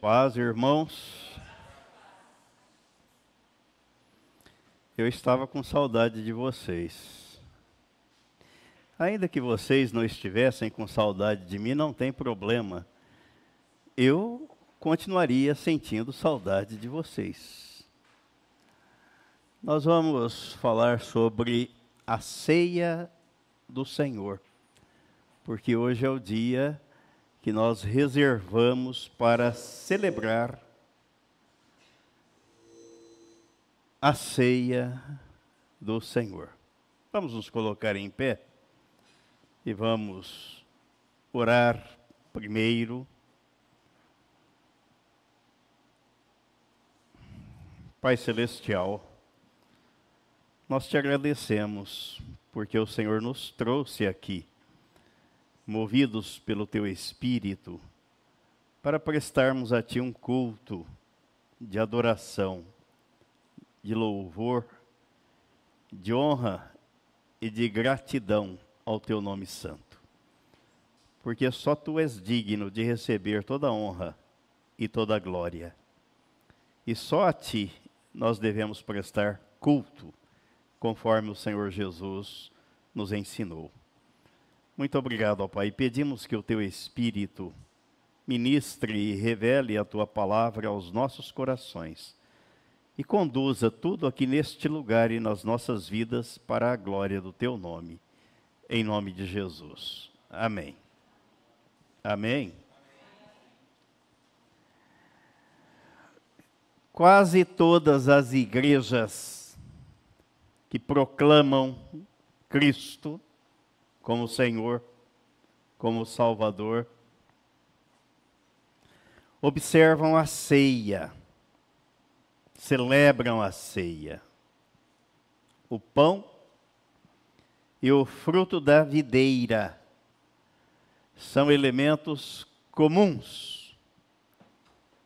Paz, irmãos. Eu estava com saudade de vocês. Ainda que vocês não estivessem com saudade de mim, não tem problema. Eu continuaria sentindo saudade de vocês. Nós vamos falar sobre a ceia do Senhor, porque hoje é o dia que nós reservamos para celebrar a ceia do Senhor. Vamos nos colocar em pé e vamos orar primeiro. Pai Celestial, nós te agradecemos porque o Senhor nos trouxe aqui movidos pelo teu espírito, para prestarmos a ti um culto de adoração, de louvor, de honra e de gratidão ao teu nome santo. Porque só tu és digno de receber toda honra e toda glória. E só a ti nós devemos prestar culto, conforme o Senhor Jesus nos ensinou. Muito obrigado, ó Pai. Pedimos que o teu Espírito ministre e revele a tua palavra aos nossos corações e conduza tudo aqui neste lugar e nas nossas vidas para a glória do teu nome. Em nome de Jesus. Amém. Amém. Quase todas as igrejas que proclamam Cristo como Senhor, como Salvador. Observam a ceia, celebram a ceia. O pão e o fruto da videira são elementos comuns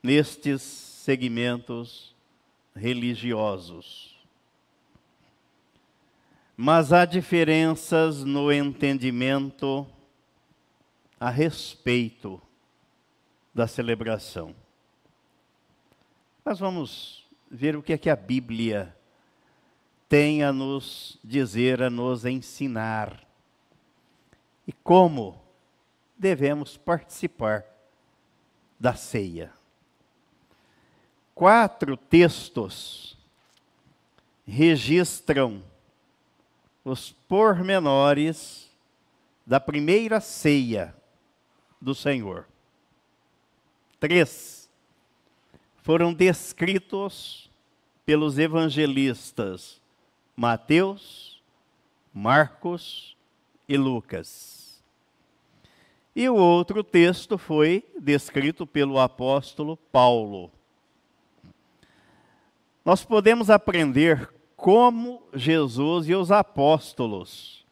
nestes segmentos religiosos mas há diferenças no entendimento a respeito da celebração. Nós vamos ver o que é que a Bíblia tem a nos dizer, a nos ensinar. E como devemos participar da ceia. Quatro textos registram os pormenores da primeira ceia do Senhor. Três foram descritos pelos evangelistas Mateus, Marcos e Lucas. E o outro texto foi descrito pelo apóstolo Paulo. Nós podemos aprender como Jesus e os apóstolos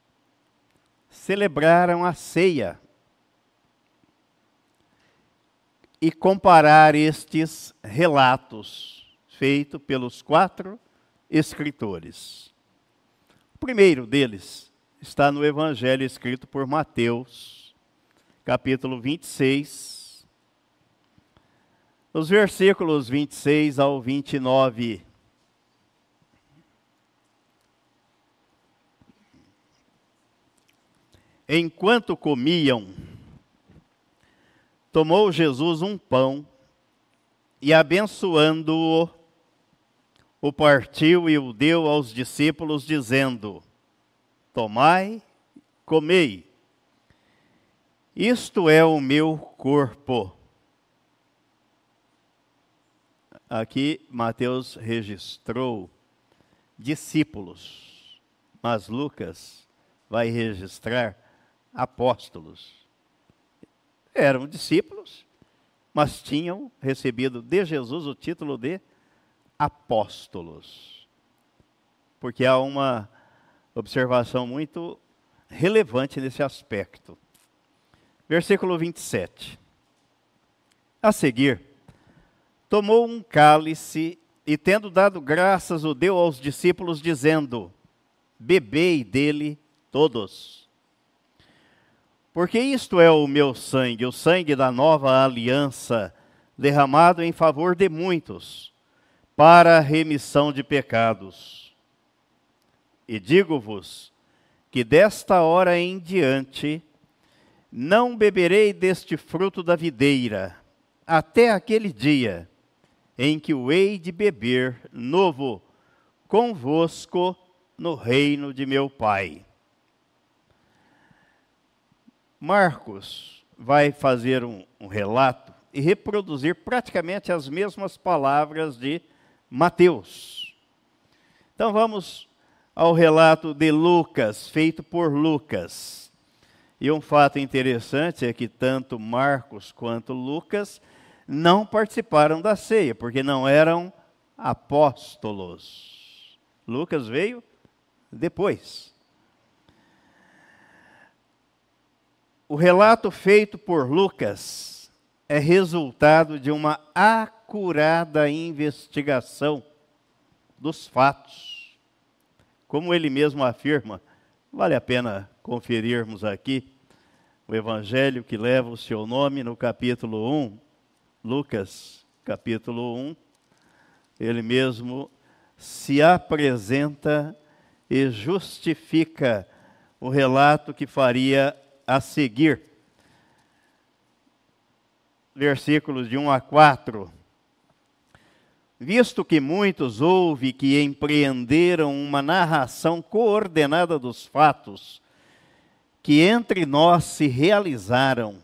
celebraram a ceia e comparar estes relatos feitos pelos quatro escritores. O primeiro deles está no Evangelho escrito por Mateus, capítulo 26, os versículos 26 ao 29. Enquanto comiam, tomou Jesus um pão e, abençoando-o, o partiu e o deu aos discípulos, dizendo: Tomai, comei. Isto é o meu corpo. Aqui Mateus registrou discípulos, mas Lucas vai registrar apóstolos. Eram discípulos, mas tinham recebido de Jesus o título de apóstolos. Porque há uma observação muito relevante nesse aspecto. Versículo 27. A seguir, tomou um cálice e, tendo dado graças, o deu aos discípulos, dizendo: Bebei dele todos porque isto é o meu sangue, o sangue da nova aliança, derramado em favor de muitos, para a remissão de pecados. E digo-vos que desta hora em diante não beberei deste fruto da videira, até aquele dia em que o hei de beber novo convosco no reino de meu Pai. Marcos vai fazer um, um relato e reproduzir praticamente as mesmas palavras de Mateus. Então vamos ao relato de Lucas, feito por Lucas. E um fato interessante é que tanto Marcos quanto Lucas não participaram da ceia, porque não eram apóstolos. Lucas veio depois. O relato feito por Lucas é resultado de uma acurada investigação dos fatos. Como ele mesmo afirma, vale a pena conferirmos aqui o evangelho que leva o seu nome no capítulo 1, Lucas, capítulo 1. Ele mesmo se apresenta e justifica o relato que faria a seguir versículos de 1 a 4. Visto que muitos houve que empreenderam uma narração coordenada dos fatos que entre nós se realizaram,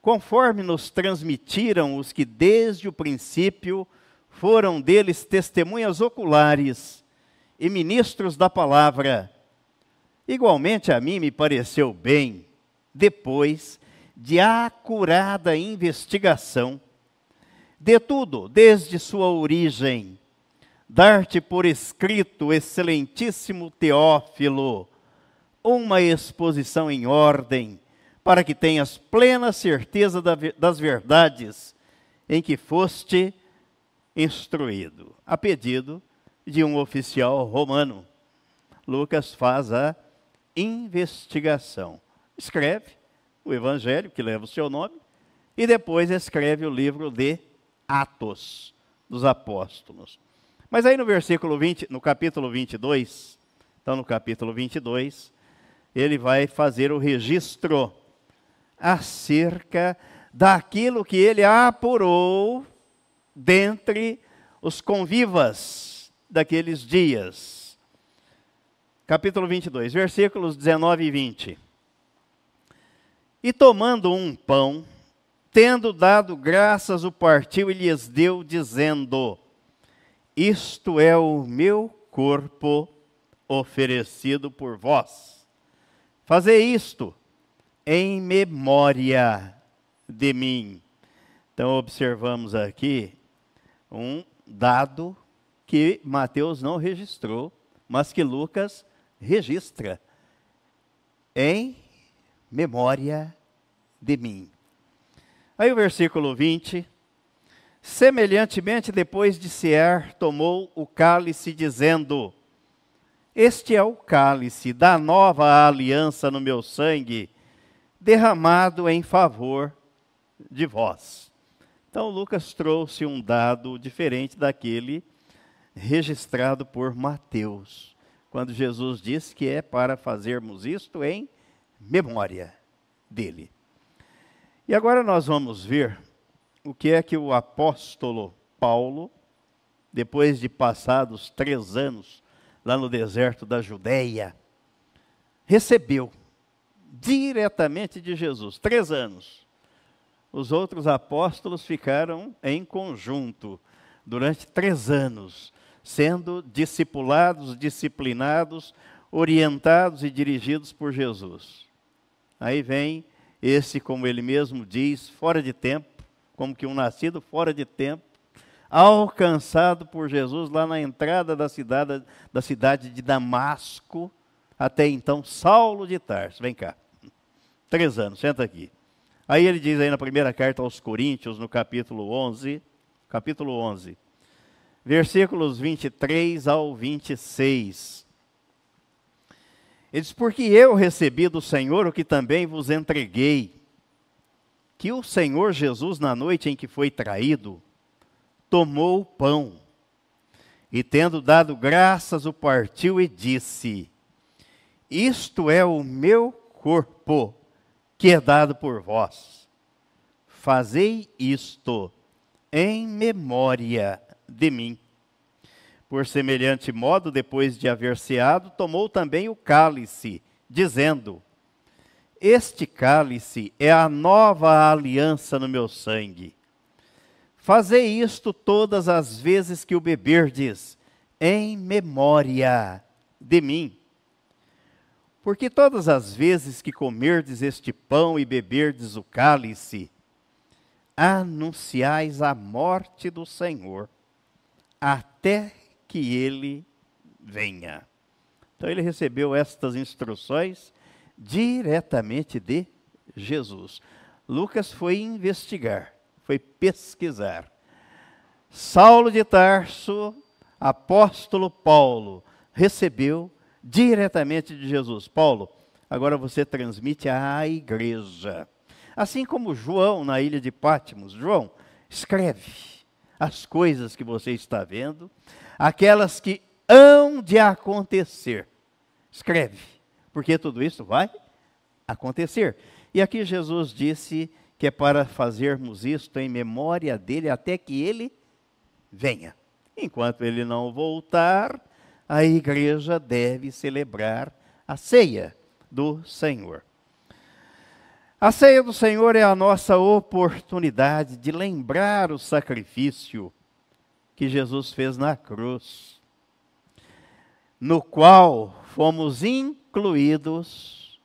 conforme nos transmitiram os que desde o princípio foram deles testemunhas oculares e ministros da palavra. Igualmente a mim me pareceu bem, depois de acurada investigação de tudo, desde sua origem, dar-te por escrito, excelentíssimo Teófilo, uma exposição em ordem, para que tenhas plena certeza das verdades em que foste instruído, a pedido de um oficial romano. Lucas faz a investigação. Escreve o Evangelho, que leva o seu nome, e depois escreve o livro de Atos dos Apóstolos. Mas aí no versículo 20, no capítulo 22, então no capítulo 22, ele vai fazer o registro acerca daquilo que ele apurou dentre os convivas daqueles dias. Capítulo 22, versículos 19 e 20. E tomando um pão, tendo dado graças, o partiu e lhes deu, dizendo: Isto é o meu corpo oferecido por vós. Fazei isto em memória de mim. Então, observamos aqui um dado que Mateus não registrou, mas que Lucas registra. Em memória de mim. Aí o versículo 20. Semelhantemente, depois de cear, tomou o cálice, dizendo: Este é o cálice da nova aliança no meu sangue, derramado em favor de vós. Então, Lucas trouxe um dado diferente daquele registrado por Mateus, quando Jesus disse que é para fazermos isto em memória dele. E agora nós vamos ver o que é que o apóstolo Paulo, depois de passados três anos lá no deserto da Judéia, recebeu diretamente de Jesus. Três anos. Os outros apóstolos ficaram em conjunto durante três anos, sendo discipulados, disciplinados, orientados e dirigidos por Jesus. Aí vem esse, como ele mesmo diz, fora de tempo, como que um nascido fora de tempo, alcançado por Jesus lá na entrada da cidade, da cidade de Damasco, até então Saulo de Tarso. Vem cá. Três anos, senta aqui. Aí ele diz aí na primeira carta aos Coríntios, no capítulo 11, capítulo 11, versículos 23 ao 26. Ele diz: Porque eu recebi do Senhor o que também vos entreguei. que o Senhor Jesus, na noite em que foi traído, tomou o pão e, tendo dado graças, o partiu e disse: Isto é o meu corpo, que é dado por vós. Fazei isto em memória de mim. Por semelhante modo, depois de haver ceado, tomou também o cálice, dizendo: Este cálice é a nova aliança no meu sangue. Fazei isto todas as vezes que o beberdes, em memória de mim. Porque todas as vezes que comerdes este pão e beberdes o cálice, anunciais a morte do Senhor, até que ele venha. Então ele recebeu estas instruções diretamente de Jesus. Lucas foi investigar, foi pesquisar. Saulo de Tarso, apóstolo Paulo, recebeu diretamente de Jesus. Paulo, agora você transmite à igreja. Assim como João na ilha de Pátimos. João, escreve as coisas que você está vendo, aquelas que hão de acontecer. Escreve, porque tudo isso vai acontecer. E aqui Jesus disse que é para fazermos isto em memória dele até que ele venha. Enquanto ele não voltar, a igreja deve celebrar a ceia do Senhor. A ceia do Senhor é a nossa oportunidade de lembrar o sacrifício que Jesus fez na cruz, no qual fomos incluídos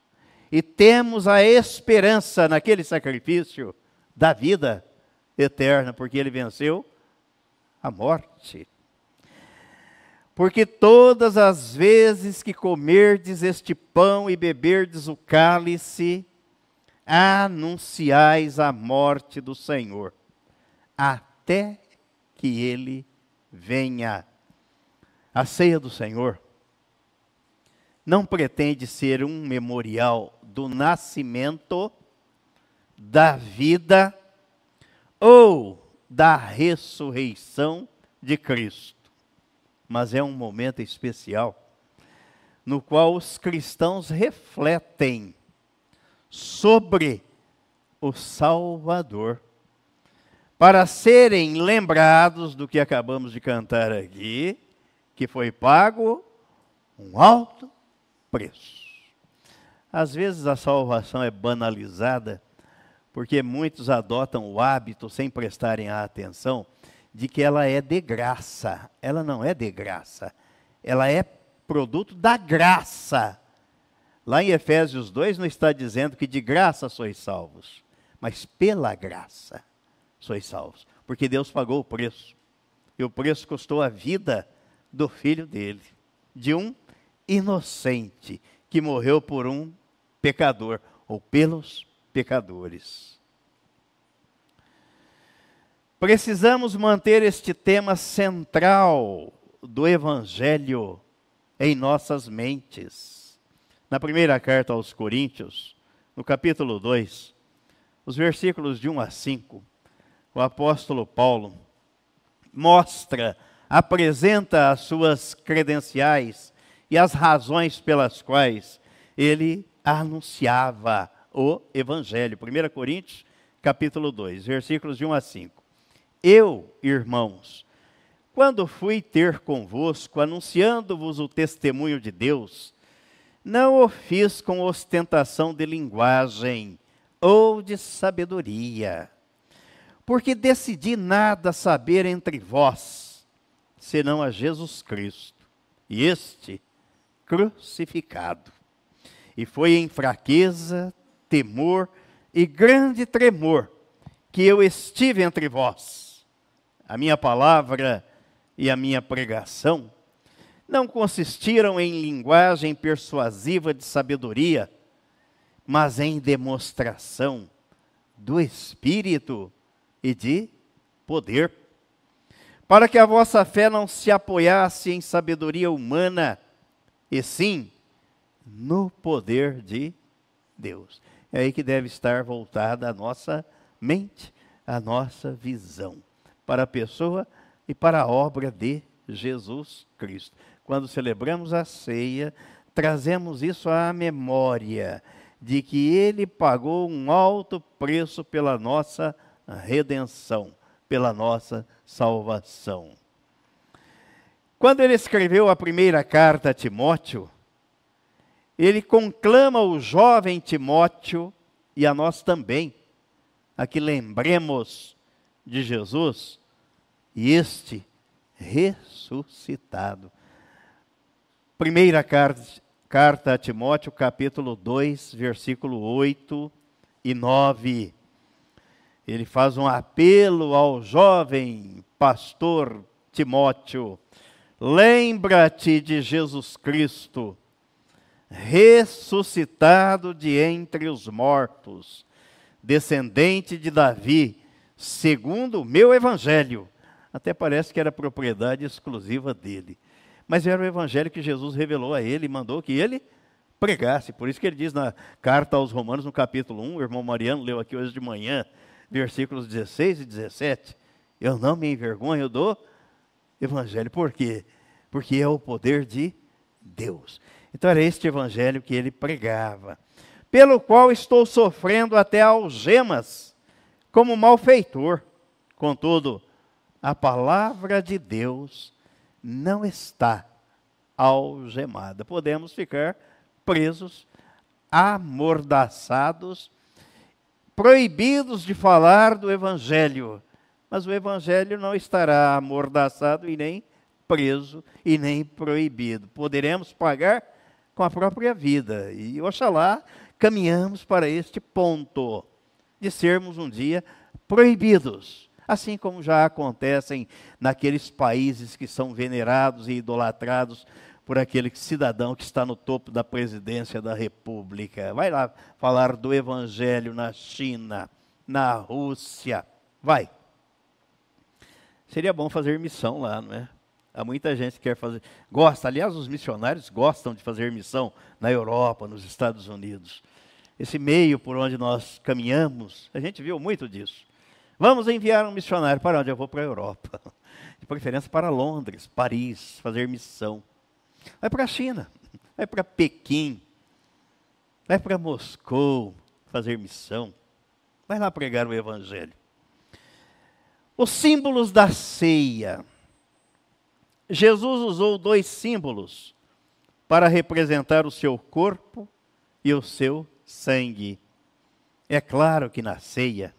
e temos a esperança naquele sacrifício da vida eterna, porque ele venceu a morte. Porque todas as vezes que comerdes este pão e beberdes o cálice, anunciais a morte do Senhor, até que ele venha. A ceia do Senhor não pretende ser um memorial do nascimento, da vida ou da ressurreição de Cristo, mas é um momento especial no qual os cristãos refletem sobre o Salvador, para serem lembrados do que acabamos de cantar aqui, que foi pago um alto preço. Às vezes a salvação é banalizada, porque muitos adotam o hábito, sem prestarem atenção, de que ela é de graça. Ela não é de graça, ela é produto da graça Lá em Efésios 2 não está dizendo que de graça sois salvos, mas pela graça sois salvos, porque Deus pagou o preço. E o preço custou a vida do filho dele, de um inocente que morreu por um pecador ou pelos pecadores. Precisamos manter este tema central do Evangelho em nossas mentes. Na primeira carta aos Coríntios, no capítulo 2, os versículos de 1 a 5, o apóstolo Paulo mostra, apresenta as suas credenciais e as razões pelas quais ele anunciava o evangelho. 1 Coríntios, capítulo 2, versículos de 1 a 5. Eu, irmãos, quando fui ter convosco, anunciando-vos o testemunho de Deus, não o fiz com ostentação de linguagem ou de sabedoria, porque decidi nada saber entre vós, senão a Jesus Cristo, e este crucificado. E foi em fraqueza, temor e grande tremor que eu estive entre vós. A minha palavra e a minha pregação não consistiram em linguagem persuasiva de sabedoria, mas em demonstração do Espírito e de poder, para que a vossa fé não se apoiasse em sabedoria humana, e sim no poder de Deus. É aí que deve estar voltada a nossa mente a nossa visão para a pessoa e para a obra de Jesus Cristo. Quando celebramos a ceia, trazemos isso à memória de que ele pagou um alto preço pela nossa redenção, pela nossa salvação. Quando ele escreveu a primeira carta a Timóteo, ele conclama o jovem Timóteo e a nós também, a que lembremos de Jesus e este ressuscitado. Primeira carta, a Timóteo, capítulo 2, versículo 8 e 9. Ele faz um apelo ao jovem pastor Timóteo. Lembra-te de Jesus Cristo, ressuscitado de entre os mortos, descendente de Davi, segundo o meu evangelho. Até parece que era propriedade exclusiva dele. Mas era o evangelho que Jesus revelou a ele e mandou que ele pregasse. Por isso que ele diz na carta aos Romanos, no capítulo 1, o irmão Mariano leu aqui hoje de manhã, versículos 16 e 17. Eu não me envergonho do evangelho. Por quê? Porque é o poder de Deus. Então era este evangelho que ele pregava. Pelo qual estou sofrendo até algemas, como malfeitor. Contudo, a palavra de Deus não está algemada. Podemos ficar presos, amordaçados, proibidos de falar do Evangelho. Mas o Evangelho não estará amordaçado e nem preso e nem proibido. Poderemos pagar com a própria vida. E oxalá caminhamos para este ponto de sermos um dia proibidos assim como já acontecem naqueles países que são venerados e idolatrados por aquele cidadão que está no topo da presidência da República. Vai lá falar do Evangelho na China, na Rússia. Vai. Seria bom fazer missão lá, não é? Há muita gente que quer fazer, gosta, aliás, os missionários gostam de fazer missão na Europa, nos Estados Unidos. Esse meio por onde nós caminhamos, a gente viu muito disso. Vamos enviar um missionário para onde? Eu vou para a Europa. De preferência para Londres, Paris, fazer missão. Vai para a China, vai para Pequim, vai para Moscou fazer missão. Vai lá pregar o Evangelho. Os símbolos da ceia. Jesus usou dois símbolos para representar o seu corpo e o seu sangue. É claro que na ceia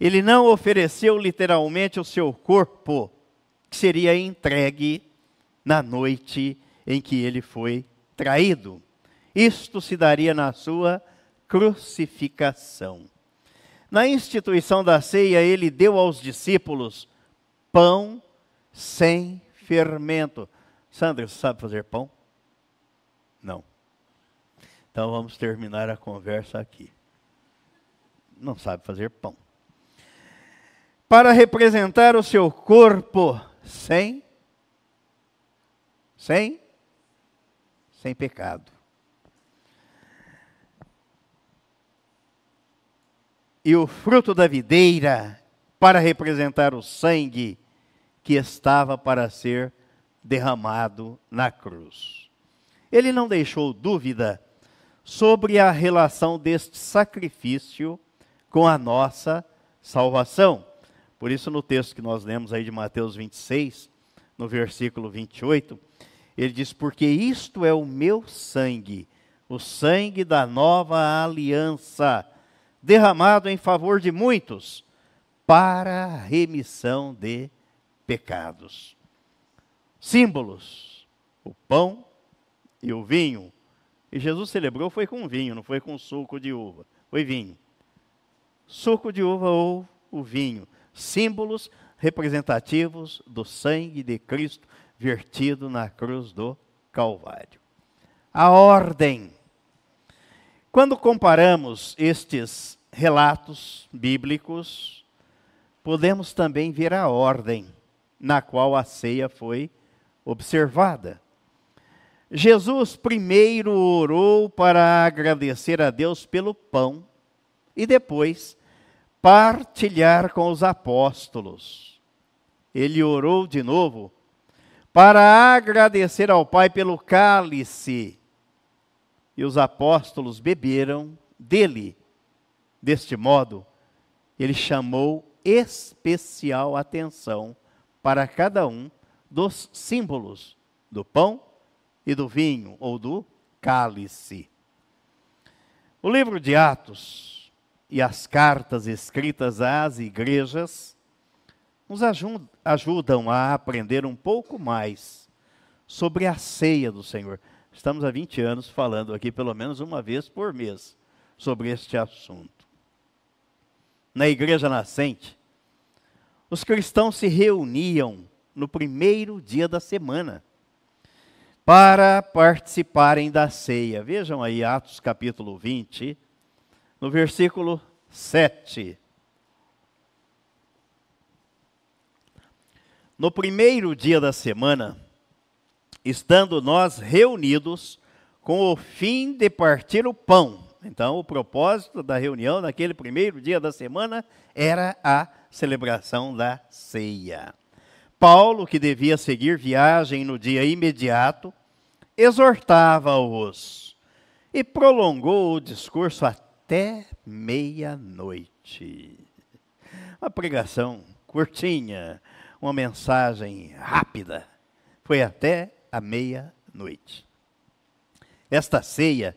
ele não ofereceu literalmente o seu corpo, que seria entregue na noite em que ele foi traído. Isto se daria na sua crucificação. Na instituição da ceia, ele deu aos discípulos pão sem fermento. Sandra, você sabe fazer pão? Não. Então vamos terminar a conversa aqui. Não sabe fazer pão para representar o seu corpo sem sem sem pecado. E o fruto da videira para representar o sangue que estava para ser derramado na cruz. Ele não deixou dúvida sobre a relação deste sacrifício com a nossa salvação. Por isso, no texto que nós lemos aí de Mateus 26, no versículo 28, ele diz: Porque isto é o meu sangue, o sangue da nova aliança, derramado em favor de muitos, para a remissão de pecados. Símbolos: o pão e o vinho. E Jesus celebrou foi com vinho, não foi com suco de uva, foi vinho. Suco de uva ou o vinho símbolos representativos do sangue de Cristo vertido na cruz do Calvário. A ordem. Quando comparamos estes relatos bíblicos, podemos também ver a ordem na qual a ceia foi observada. Jesus primeiro orou para agradecer a Deus pelo pão e depois partilhar com os apóstolos. Ele orou de novo para agradecer ao Pai pelo cálice. E os apóstolos beberam dele. Deste modo, ele chamou especial atenção para cada um dos símbolos do pão e do vinho ou do cálice. O livro de Atos e as cartas escritas às igrejas nos ajudam a aprender um pouco mais sobre a ceia do Senhor. Estamos há 20 anos falando aqui, pelo menos uma vez por mês, sobre este assunto. Na igreja nascente, os cristãos se reuniam no primeiro dia da semana para participarem da ceia. Vejam aí Atos capítulo 20, no versículo 7. No primeiro dia da semana, estando nós reunidos com o fim de partir o pão. Então, o propósito da reunião naquele primeiro dia da semana era a celebração da ceia. Paulo, que devia seguir viagem no dia imediato, exortava-os e prolongou o discurso até meia-noite. Uma pregação curtinha, uma mensagem rápida. Foi até a meia-noite. Esta ceia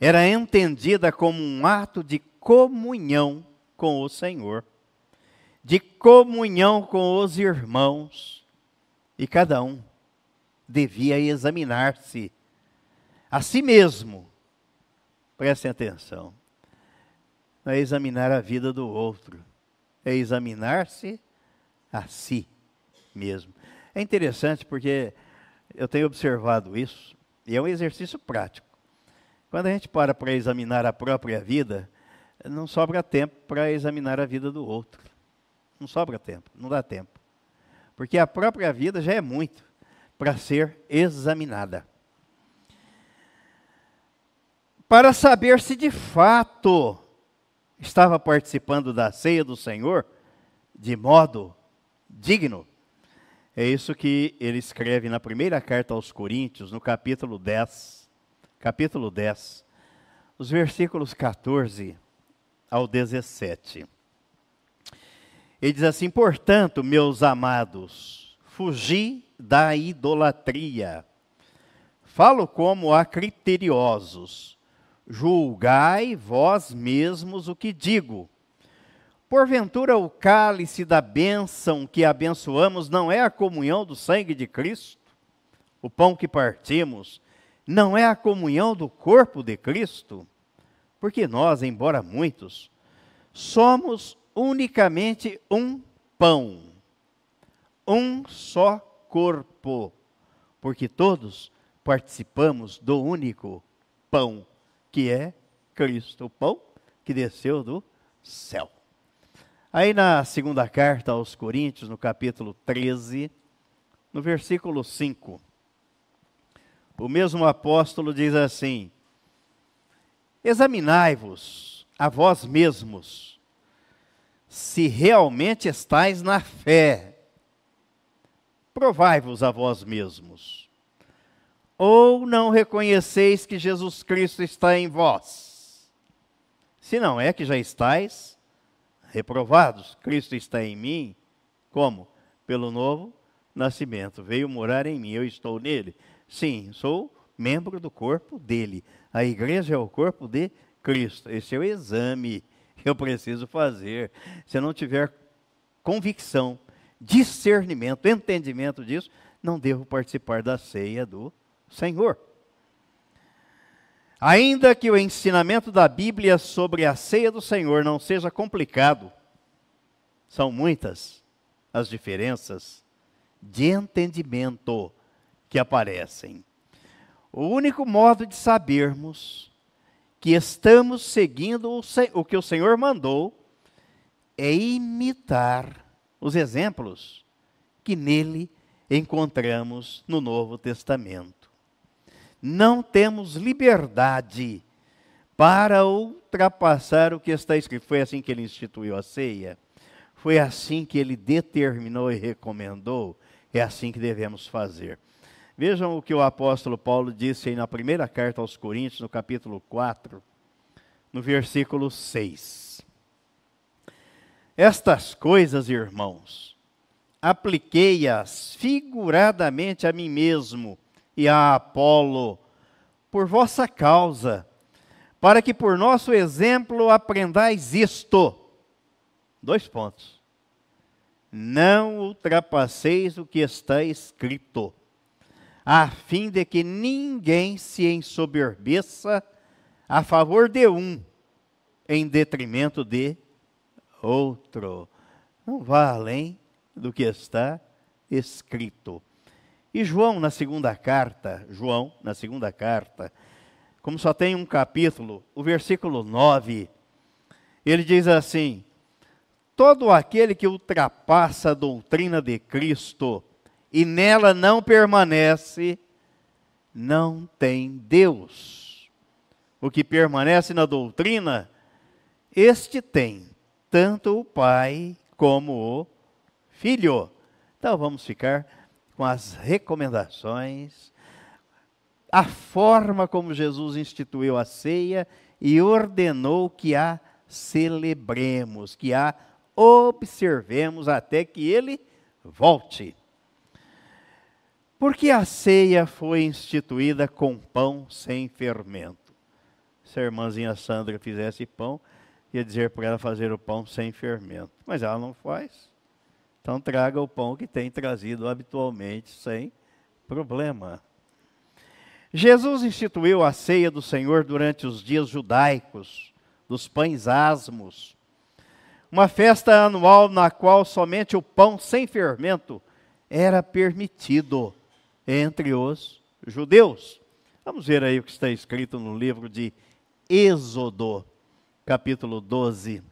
era entendida como um ato de comunhão com o Senhor, de comunhão com os irmãos, e cada um devia examinar-se a si mesmo. Prestem atenção. Não é examinar a vida do outro, é examinar-se a si mesmo. É interessante porque eu tenho observado isso, e é um exercício prático. Quando a gente para para examinar a própria vida, não sobra tempo para examinar a vida do outro. Não sobra tempo, não dá tempo. Porque a própria vida já é muito para ser examinada. Para saber se de fato estava participando da ceia do Senhor de modo digno. É isso que ele escreve na primeira carta aos Coríntios, no capítulo 10. Capítulo 10, os versículos 14 ao 17. Ele diz assim: Portanto, meus amados, fugi da idolatria. Falo como a criteriosos. Julgai vós mesmos o que digo. Porventura o cálice da bênção que abençoamos não é a comunhão do sangue de Cristo? O pão que partimos não é a comunhão do corpo de Cristo? Porque nós, embora muitos, somos unicamente um pão, um só corpo, porque todos participamos do único pão, que é Cristo, o pão que desceu do céu. Aí na segunda carta aos Coríntios, no capítulo 13, no versículo 5, o mesmo apóstolo diz assim: Examinai-vos a vós mesmos, se realmente estáis na fé provai-vos a vós mesmos. Ou não reconheceis que Jesus Cristo está em vós? Se não é que já estáis reprovados, Cristo está em mim, como? Pelo novo nascimento. Veio morar em mim, eu estou nele. Sim, sou membro do corpo dele. A igreja é o corpo de Cristo. Esse é o exame que eu preciso fazer. Se eu não tiver convicção discernimento, entendimento disso, não devo participar da ceia do Senhor. Ainda que o ensinamento da Bíblia sobre a ceia do Senhor não seja complicado, são muitas as diferenças de entendimento que aparecem. O único modo de sabermos que estamos seguindo o, que o Senhor mandou é imitar os exemplos que nele encontramos no Novo Testamento. Não temos liberdade para ultrapassar o que está escrito. Foi assim que ele instituiu a ceia. Foi assim que ele determinou e recomendou. É assim que devemos fazer. Vejam o que o apóstolo Paulo disse aí na primeira carta aos Coríntios, no capítulo 4, no versículo 6. Estas coisas, irmãos, apliquei-as figuradamente a mim mesmo e a Apolo, por vossa causa, para que por nosso exemplo aprendais isto. Dois pontos. Não ultrapasseis o que está escrito, a fim de que ninguém se ensoberbeça a favor de um, em detrimento de outro. Não vá além do que está escrito. E João, na segunda carta, João, na segunda carta, como só tem um capítulo, o versículo 9, ele diz assim: Todo aquele que ultrapassa a doutrina de Cristo e nela não permanece, não tem Deus. O que permanece na doutrina, este tem tanto o Pai como o Filho. Então vamos ficar com as recomendações a forma como Jesus instituiu a ceia e ordenou que a celebremos, que a observemos até que ele volte. Porque a ceia foi instituída com pão sem fermento. Se a irmãzinha Sandra fizesse pão, ia dizer para ela fazer o pão sem fermento. Mas ela não faz. Então traga o pão que tem trazido habitualmente, sem problema. Jesus instituiu a ceia do Senhor durante os dias judaicos, dos pães asmos, uma festa anual na qual somente o pão sem fermento era permitido entre os judeus. Vamos ver aí o que está escrito no livro de Êxodo, capítulo 12,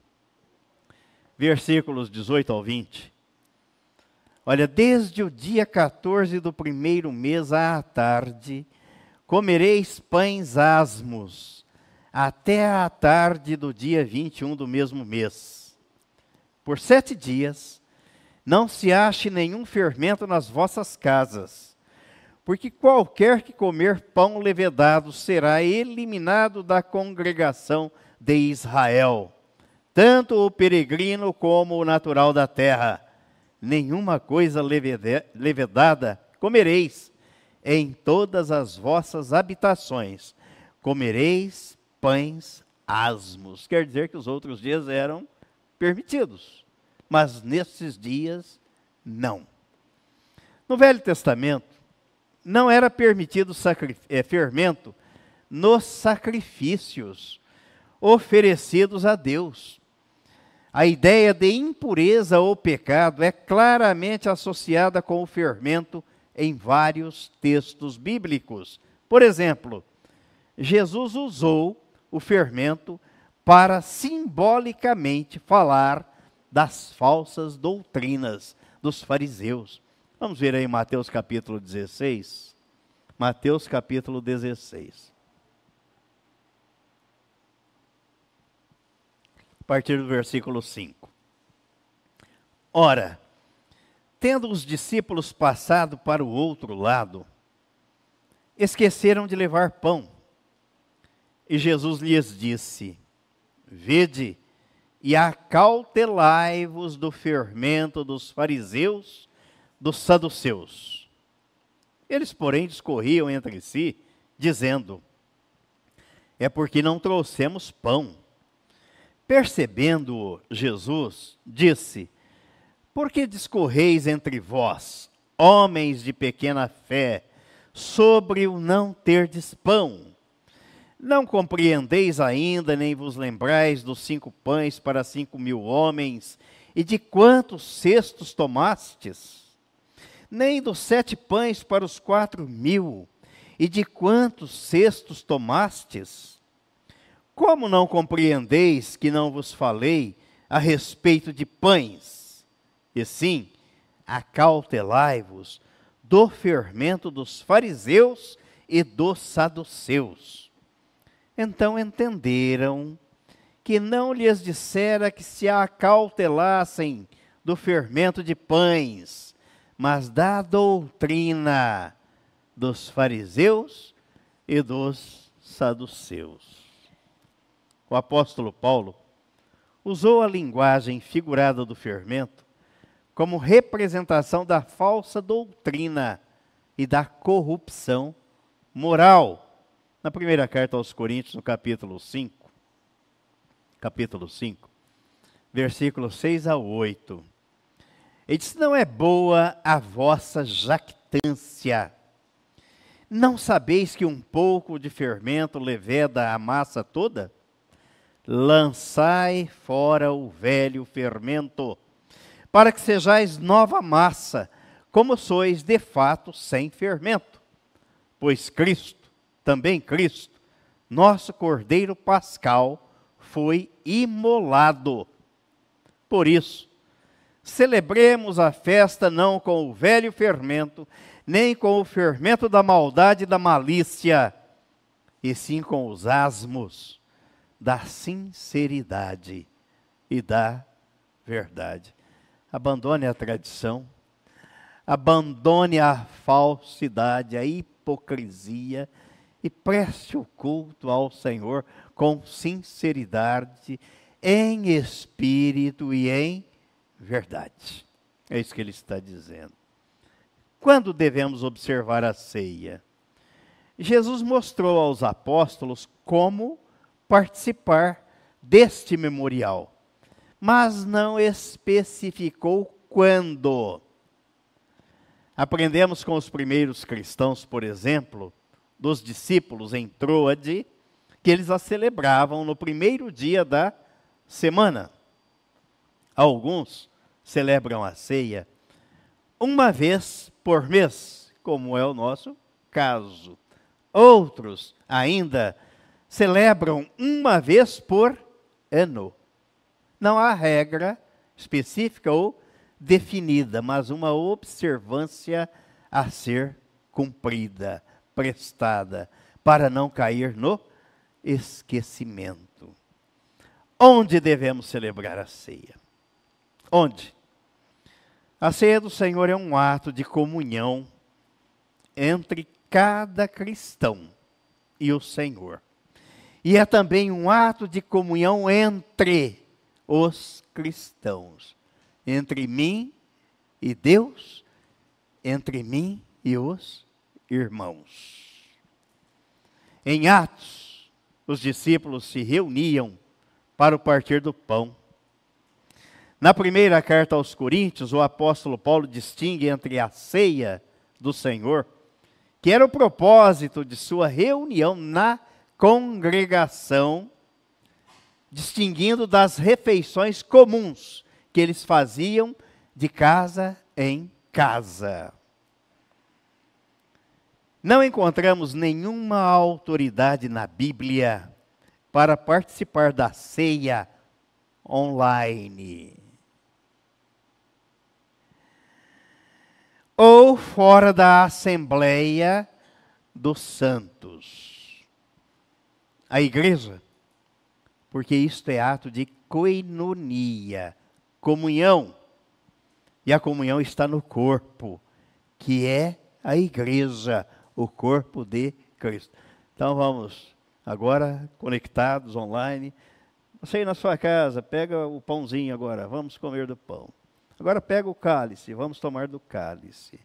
versículos 18 ao 20. Olha, desde o dia 14 do primeiro mês à tarde, comereis pães asmos, até a tarde do dia 21 do mesmo mês. Por sete dias, não se ache nenhum fermento nas vossas casas, porque qualquer que comer pão levedado será eliminado da congregação de Israel, tanto o peregrino como o natural da terra. Nenhuma coisa levedada comereis, em todas as vossas habitações comereis pães asmos. Quer dizer que os outros dias eram permitidos, mas nesses dias não. No Velho Testamento, não era permitido é, fermento nos sacrifícios oferecidos a Deus. A ideia de impureza ou pecado é claramente associada com o fermento em vários textos bíblicos. Por exemplo, Jesus usou o fermento para simbolicamente falar das falsas doutrinas dos fariseus. Vamos ver aí Mateus capítulo 16. Mateus capítulo 16. A partir do versículo 5. Ora, Tendo os discípulos passado para o outro lado, esqueceram de levar pão. E Jesus lhes disse: Vede e acautelai-vos do fermento dos fariseus, dos saduceus. Eles, porém, discorriam entre si, dizendo: É porque não trouxemos pão. Percebendo-o, Jesus disse: por que discorreis entre vós, homens de pequena fé, sobre o não terdes pão? Não compreendeis ainda, nem vos lembrais dos cinco pães para cinco mil homens, e de quantos cestos tomastes? Nem dos sete pães para os quatro mil, e de quantos cestos tomastes? Como não compreendeis que não vos falei a respeito de pães? E sim, acautelai-vos do fermento dos fariseus e dos saduceus. Então entenderam que não lhes dissera que se acautelassem do fermento de pães, mas da doutrina dos fariseus e dos saduceus. O apóstolo Paulo usou a linguagem figurada do fermento como representação da falsa doutrina e da corrupção moral. Na primeira carta aos Coríntios, no capítulo 5, capítulo 5, versículos 6 a 8. Ele diz: Não é boa a vossa jactância. Não sabeis que um pouco de fermento leveda a massa toda? Lançai fora o velho fermento, para que sejais nova massa, como sois de fato sem fermento. Pois Cristo, também Cristo, nosso Cordeiro Pascal, foi imolado. Por isso, celebremos a festa não com o velho fermento, nem com o fermento da maldade e da malícia, e sim com os asmos da sinceridade e da verdade. Abandone a tradição, abandone a falsidade, a hipocrisia e preste o culto ao Senhor com sinceridade, em espírito e em verdade. É isso que ele está dizendo. Quando devemos observar a ceia? Jesus mostrou aos apóstolos como participar deste memorial, mas não especificou quando. Aprendemos com os primeiros cristãos, por exemplo, dos discípulos em Troade, que eles a celebravam no primeiro dia da semana. Alguns celebram a ceia uma vez por mês, como é o nosso caso. Outros ainda uma vez por ano. Não há regra específica ou definida, mas uma observância a ser cumprida, prestada, para não cair no esquecimento. Onde devemos celebrar a ceia? Onde? A ceia do Senhor é um ato de comunhão entre cada cristão e o Senhor. E é também um ato de comunhão entre os cristãos, entre mim e Deus, entre mim e os irmãos. Em Atos, os discípulos se reuniam para o partir do pão. Na primeira carta aos Coríntios, o apóstolo Paulo distingue entre a ceia do Senhor, que era o propósito de sua reunião na congregação, distinguindo das refeições comuns que eles faziam de casa em casa. Não encontramos nenhuma autoridade na Bíblia para participar da ceia online. ou fora da Assembleia dos Santos. A igreja, porque isto é ato de coinonia, comunhão. E a comunhão está no corpo, que é a igreja, o corpo de Cristo. Então vamos agora conectados online. Você aí na sua casa, pega o pãozinho agora, vamos comer do pão. Agora pega o cálice, vamos tomar do cálice.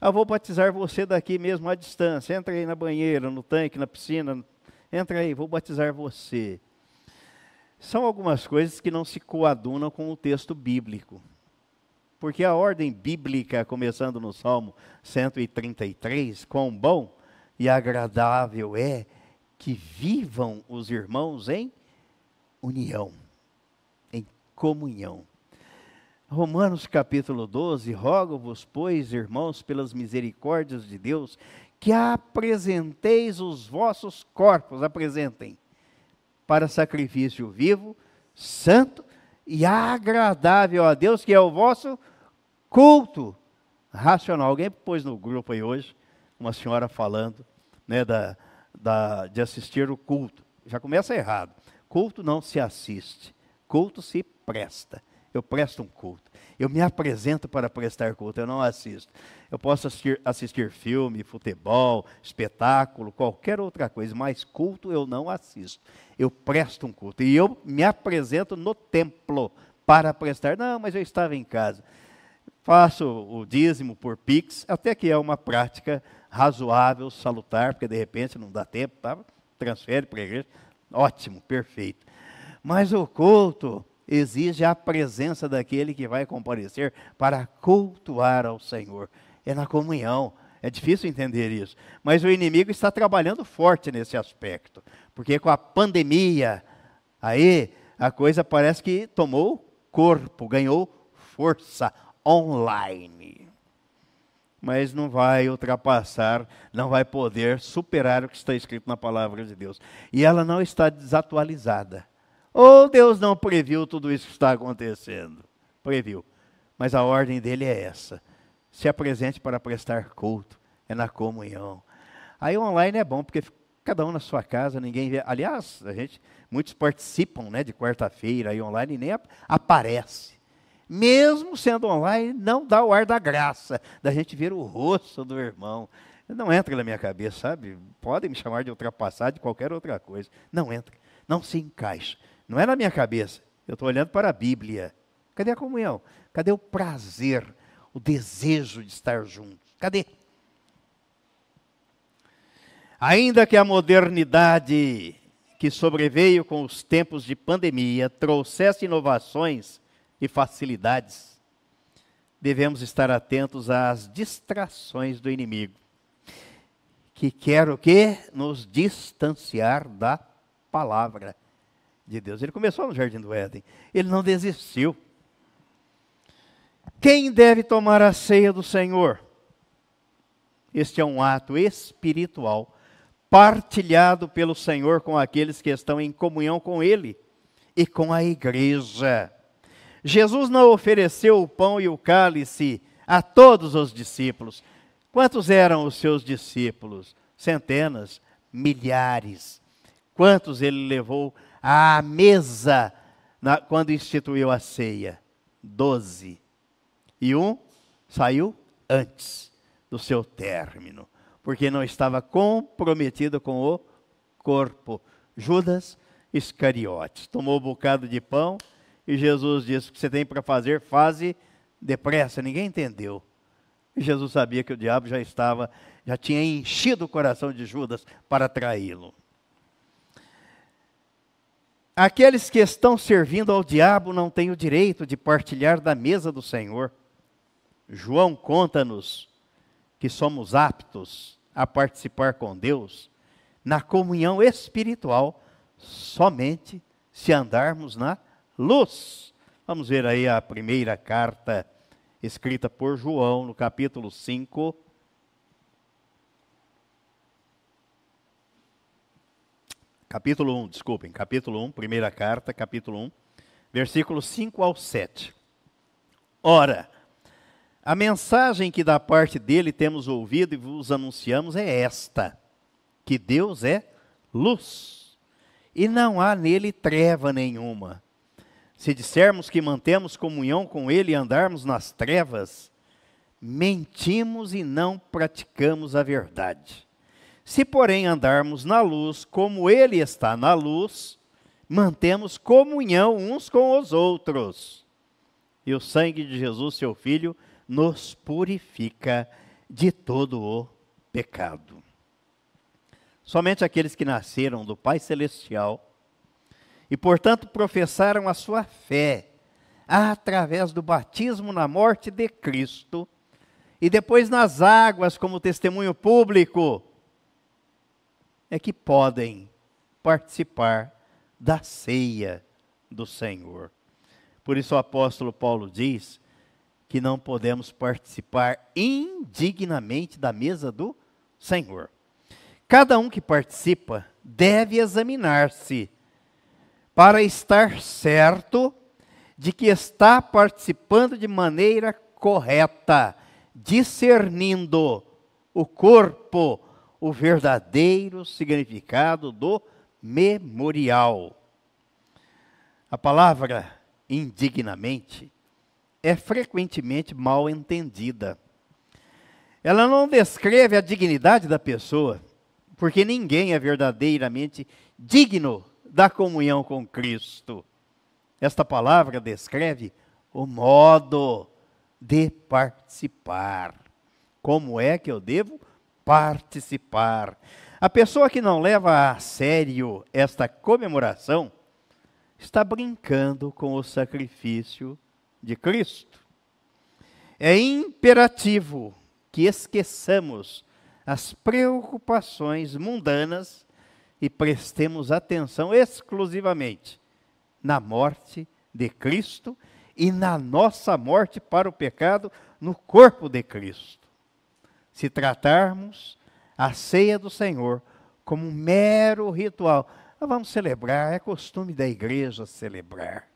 Ah, vou batizar você daqui mesmo à distância. Entra aí na banheira, no tanque, na piscina. Entra aí, vou batizar você. São algumas coisas que não se coadunam com o texto bíblico. Porque a ordem bíblica, começando no Salmo 133, quão bom e agradável é que vivam os irmãos em união, em comunhão. Romanos capítulo 12, rogo-vos, pois, irmãos, pelas misericórdias de Deus, que apresenteis os vossos corpos, apresentem, para sacrifício vivo, santo e agradável a Deus, que é o vosso culto racional. Alguém pôs no grupo aí hoje, uma senhora falando, né, da, da, de assistir o culto. já começa errado. Culto não se assiste, culto se presta. Eu presto um culto. Eu me apresento para prestar culto, eu não assisto. Eu posso assistir, assistir filme, futebol, espetáculo, qualquer outra coisa, mas culto eu não assisto. Eu presto um culto. E eu me apresento no templo para prestar. Não, mas eu estava em casa. Faço o dízimo por Pix, até que é uma prática razoável, salutar, porque de repente não dá tempo, tá? transfere para a igreja. Ótimo, perfeito. Mas o culto exige a presença daquele que vai comparecer para cultuar ao Senhor. É na comunhão. É difícil entender isso. Mas o inimigo está trabalhando forte nesse aspecto. Porque com a pandemia, aí a coisa parece que tomou corpo, ganhou força online. Mas não vai ultrapassar, não vai poder superar o que está escrito na palavra de Deus. E ela não está desatualizada. Ou Deus não previu tudo isso que está acontecendo? Previu. Mas a ordem dele é essa: se apresente para prestar culto, é na comunhão. Aí online é bom, porque cada um na sua casa, ninguém vê. Aliás, a gente, muitos participam né, de quarta-feira aí online e nem aparece mesmo sendo online, não dá o ar da graça, da gente ver o rosto do irmão. Não entra na minha cabeça, sabe? Podem me chamar de ultrapassado, de qualquer outra coisa. Não entra, não se encaixa. Não é na minha cabeça. Eu estou olhando para a Bíblia. Cadê a comunhão? Cadê o prazer, o desejo de estar juntos? Cadê? Ainda que a modernidade que sobreveio com os tempos de pandemia trouxesse inovações e facilidades, devemos estar atentos às distrações do inimigo, que quer o quê? Nos distanciar da palavra de Deus. Ele começou no Jardim do Éden, ele não desistiu. Quem deve tomar a ceia do Senhor? Este é um ato espiritual, partilhado pelo Senhor com aqueles que estão em comunhão com Ele e com a igreja. Jesus não ofereceu o pão e o cálice a todos os discípulos. Quantos eram os seus discípulos? Centenas, milhares. Quantos ele levou à mesa na, quando instituiu a ceia? Doze. E um saiu antes do seu término, porque não estava comprometido com o corpo. Judas Iscariotes tomou um bocado de pão e Jesus disse: O que você tem para fazer, faze depressa. Ninguém entendeu. E Jesus sabia que o diabo já estava, já tinha enchido o coração de Judas para traí-lo. Aqueles que estão servindo ao diabo não têm o direito de partilhar da mesa do Senhor. João conta-nos que somos aptos a participar com Deus na comunhão espiritual somente se andarmos na luz. Vamos ver aí a primeira carta escrita por João, no capítulo 5. Capítulo 1, desculpem, capítulo 1, primeira carta, capítulo 1, versículos 5 ao 7. Ora, a mensagem que da parte dele temos ouvido e vos anunciamos é esta: que Deus é luz, e não há nele treva nenhuma. Se dissermos que mantemos comunhão com Ele e andarmos nas trevas, mentimos e não praticamos a verdade. Se, porém, andarmos na luz, como Ele está na luz, mantemos comunhão uns com os outros. E o sangue de Jesus, seu Filho, nos purifica de todo o pecado. Somente aqueles que nasceram do Pai Celestial e, portanto, professaram a sua fé através do batismo na morte de Cristo e depois nas águas como testemunho público, é que podem participar da ceia do Senhor. Por isso o apóstolo Paulo diz que não podemos participar indignamente da mesa do Senhor. Cada um que participa deve examinar-se para estar certo de que está participando de maneira correta, discernindo o corpo, o verdadeiro significado do memorial. A palavra indignamente é frequentemente mal entendida. Ela não descreve a dignidade da pessoa, porque ninguém é verdadeiramente digno da comunhão com Cristo. Esta palavra descreve o modo de participar. Como é que eu devo participar? A pessoa que não leva a sério esta comemoração está brincando com o sacrifício de Cristo. É imperativo que esqueçamos as preocupações mundanas e prestemos atenção exclusivamente na morte de Cristo e na nossa morte para o pecado no corpo de Cristo. Se tratarmos a ceia do Senhor como um mero ritual, nós vamos celebrar, é costume da igreja celebrar.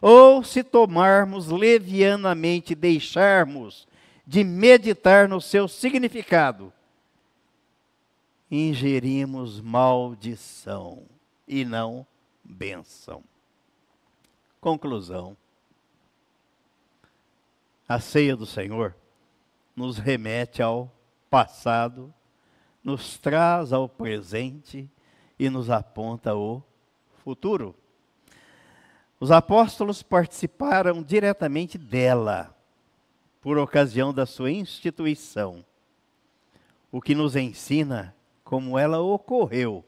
Ou se tomarmos levianamente, deixarmos de meditar no seu significado, ingerimos maldição e não benção. Conclusão. A ceia do Senhor nos remete ao passado, nos traz ao presente e nos aponta o futuro. Os apóstolos participaram diretamente dela, por ocasião da sua instituição, o que nos ensina como ela ocorreu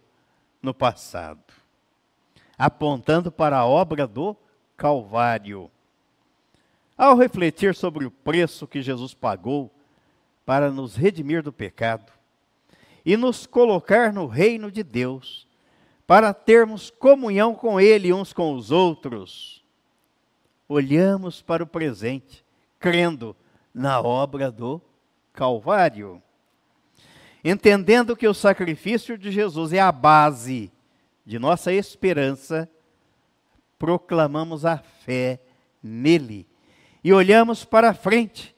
no passado, apontando para a obra do Calvário. Ao refletir sobre o preço que Jesus pagou para nos redimir do pecado, e nos colocar no reino de Deus, para termos comunhão com Ele uns com os outros. Olhamos para o presente, crendo na obra do Calvário, entendendo que o sacrifício de Jesus é a base de nossa esperança, proclamamos a fé nele e olhamos para frente,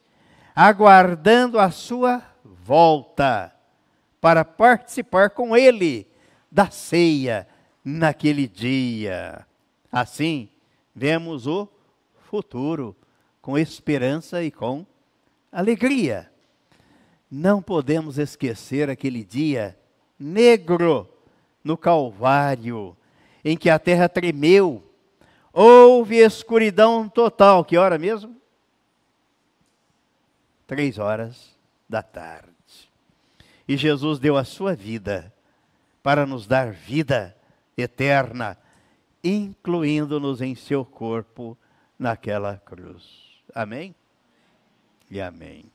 aguardando a sua volta para participar com ele da ceia naquele dia. Assim, vemos o futuro com esperança e com alegria. Não podemos esquecer aquele dia negro no Calvário, em que a terra tremeu, houve escuridão total. Que hora mesmo? Três horas da tarde. E Jesus deu a sua vida para nos dar vida eterna, incluindo-nos em seu corpo naquela cruz. Amém? E amém.